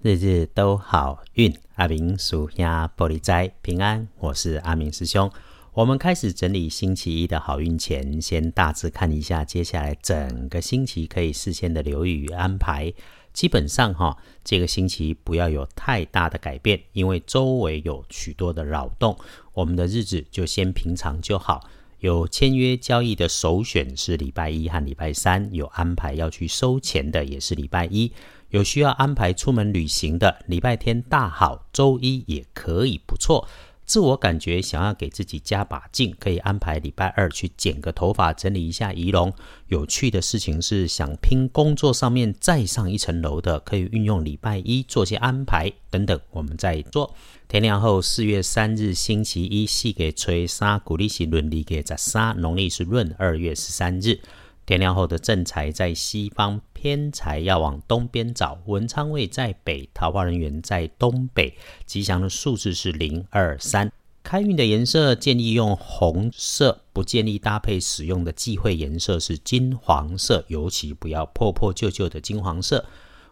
日日都好运，阿明属鸭玻璃斋平安。我是阿明师兄。我们开始整理星期一的好运前，先大致看一下接下来整个星期可以事先的留意与安排。基本上哈，这个星期不要有太大的改变，因为周围有许多的扰动，我们的日子就先平常就好。有签约交易的首选是礼拜一和礼拜三，有安排要去收钱的也是礼拜一。有需要安排出门旅行的，礼拜天大好，周一也可以不错。自我感觉想要给自己加把劲，可以安排礼拜二去剪个头发，整理一下仪容。有趣的事情是想拼工作上面再上一层楼的，可以运用礼拜一做些安排等等，我们再做。天亮后，四月三日星期一，系给吹沙，古历是闰历给十三，农历是闰二月十三日。天亮后的正财在西方，偏财要往东边找。文昌位在北，桃花人员在东北。吉祥的数字是零二三。开运的颜色建议用红色，不建议搭配使用的忌讳颜色是金黄色，尤其不要破破旧旧的金黄色。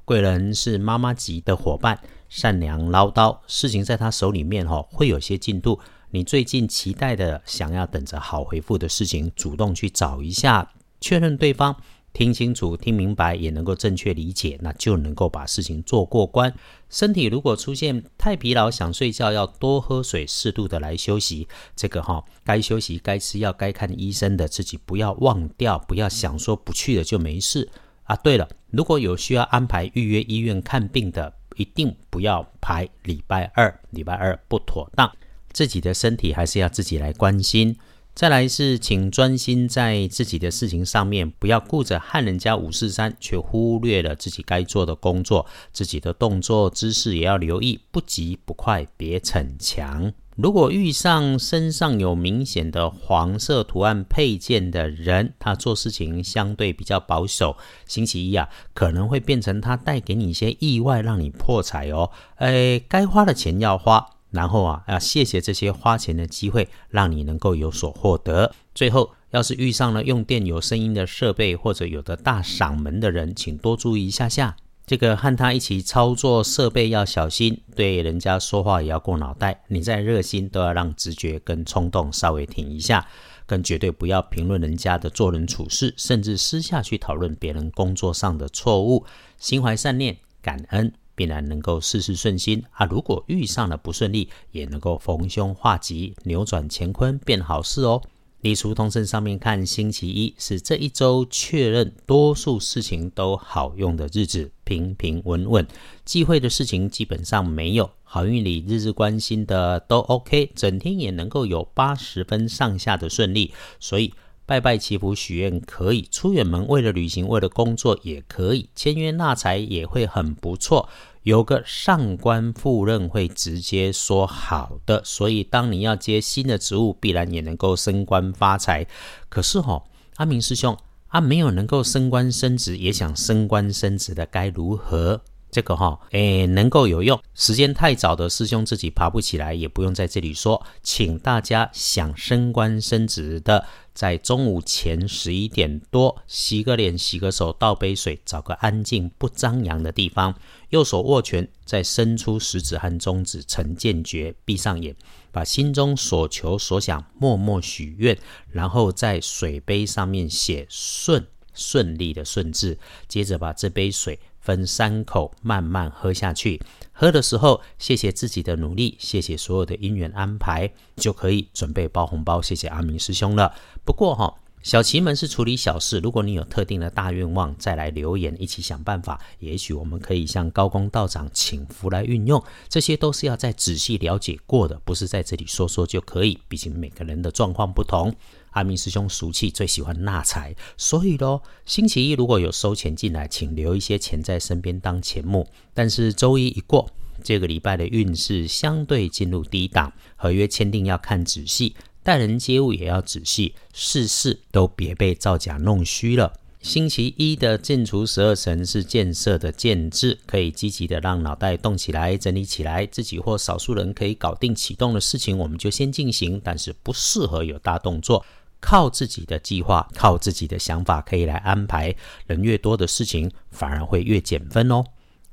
贵人是妈妈级的伙伴，善良唠叨，事情在他手里面哈会有些进度。你最近期待的、想要等着好回复的事情，主动去找一下。确认对方听清楚、听明白，也能够正确理解，那就能够把事情做过关。身体如果出现太疲劳、想睡觉，要多喝水，适度的来休息。这个哈，该休息、该吃药、该看医生的，自己不要忘掉，不要想说不去了就没事啊。对了，如果有需要安排预约医院看病的，一定不要排礼拜二，礼拜二不妥当。自己的身体还是要自己来关心。再来是，请专心在自己的事情上面，不要顾着和人家五四三，却忽略了自己该做的工作。自己的动作姿势也要留意，不急不快，别逞强。如果遇上身上有明显的黄色图案配件的人，他做事情相对比较保守。星期一啊，可能会变成他带给你一些意外，让你破财哦。哎，该花的钱要花。然后啊，要谢谢这些花钱的机会，让你能够有所获得。最后，要是遇上了用电有声音的设备，或者有的大嗓门的人，请多注意一下下。这个和他一起操作设备要小心，对人家说话也要过脑袋。你再热心，都要让直觉跟冲动稍微停一下。更绝对不要评论人家的做人处事，甚至私下去讨论别人工作上的错误。心怀善念，感恩。必然能够事事顺心啊！如果遇上了不顺利，也能够逢凶化吉，扭转乾坤，变好事哦。立书通胜上面看，星期一是这一周确认多数事情都好用的日子，平平稳稳，忌讳的事情基本上没有。好运里日日关心的都 OK，整天也能够有八十分上下的顺利，所以。拜拜祈福许愿可以，出远门为了旅行为了工作也可以，签约纳财也会很不错。有个上官赴任会直接说好的，所以当你要接新的职务，必然也能够升官发财。可是哈，阿明师兄，啊没有能够升官升职，也想升官升职的该如何？这个哈，诶，能够有用。时间太早的师兄自己爬不起来，也不用在这里说。请大家想升官升职的，在中午前十一点多，洗个脸、洗个手，倒杯水，找个安静不张扬的地方，右手握拳，再伸出食指和中指成剑诀，闭上眼，把心中所求所想默默许愿，然后在水杯上面写顺顺利的顺字，接着把这杯水。分三口慢慢喝下去，喝的时候谢谢自己的努力，谢谢所有的因缘安排，就可以准备包红包，谢谢阿明师兄了。不过哈，小奇门是处理小事，如果你有特定的大愿望，再来留言一起想办法，也许我们可以向高公道长请福来运用，这些都是要再仔细了解过的，不是在这里说说就可以，毕竟每个人的状况不同。阿明师兄俗气，最喜欢纳财，所以咯，星期一如果有收钱进来，请留一些钱在身边当钱目。但是周一一过，这个礼拜的运势相对进入低档，合约签订要看仔细，待人接物也要仔细，事事都别被造假弄虚了。星期一的建除十二神是建设的建制，可以积极的让脑袋动起来，整理起来，自己或少数人可以搞定启动的事情，我们就先进行，但是不适合有大动作。靠自己的计划，靠自己的想法可以来安排。人越多的事情，反而会越减分哦。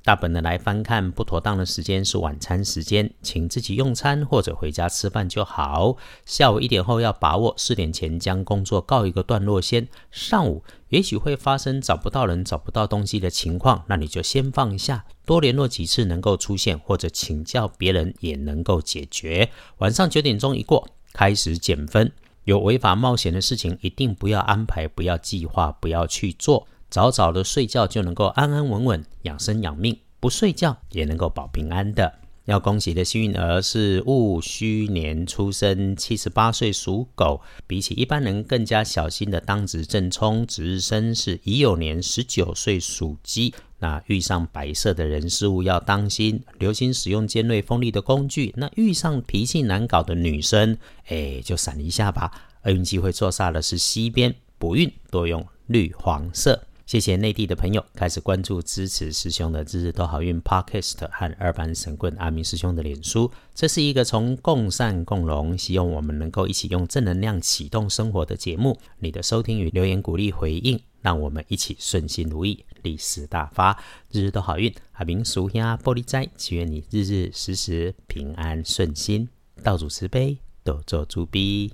大本的来翻看不妥当的时间是晚餐时间，请自己用餐或者回家吃饭就好。下午一点后要把握，四点前将工作告一个段落先。上午也许会发生找不到人、找不到东西的情况，那你就先放下，多联络几次能够出现，或者请教别人也能够解决。晚上九点钟一过，开始减分。有违法冒险的事情，一定不要安排，不要计划，不要去做。早早的睡觉就能够安安稳稳养生养命，不睡觉也能够保平安的。要恭喜的幸运儿是戊戌年出生，七十八岁属狗，比起一般人更加小心的当值正冲。值日生是乙酉年十九岁属鸡，那遇上白色的人事物要当心，留心使用尖锐锋利的工具。那遇上脾气难搞的女生，哎，就闪一下吧。厄运机会坐煞的是西边，不运多用绿黄色。谢谢内地的朋友开始关注支持师兄的日日都好运 Podcast 和二班神棍阿明师兄的脸书。这是一个从共善共荣，希望我们能够一起用正能量启动生活的节目。你的收听与留言鼓励回应，让我们一起顺心如意，利市大发，日日都好运。阿明叔呀玻璃斋，祈愿你日日时时平安顺心，道主慈悲，多做主逼。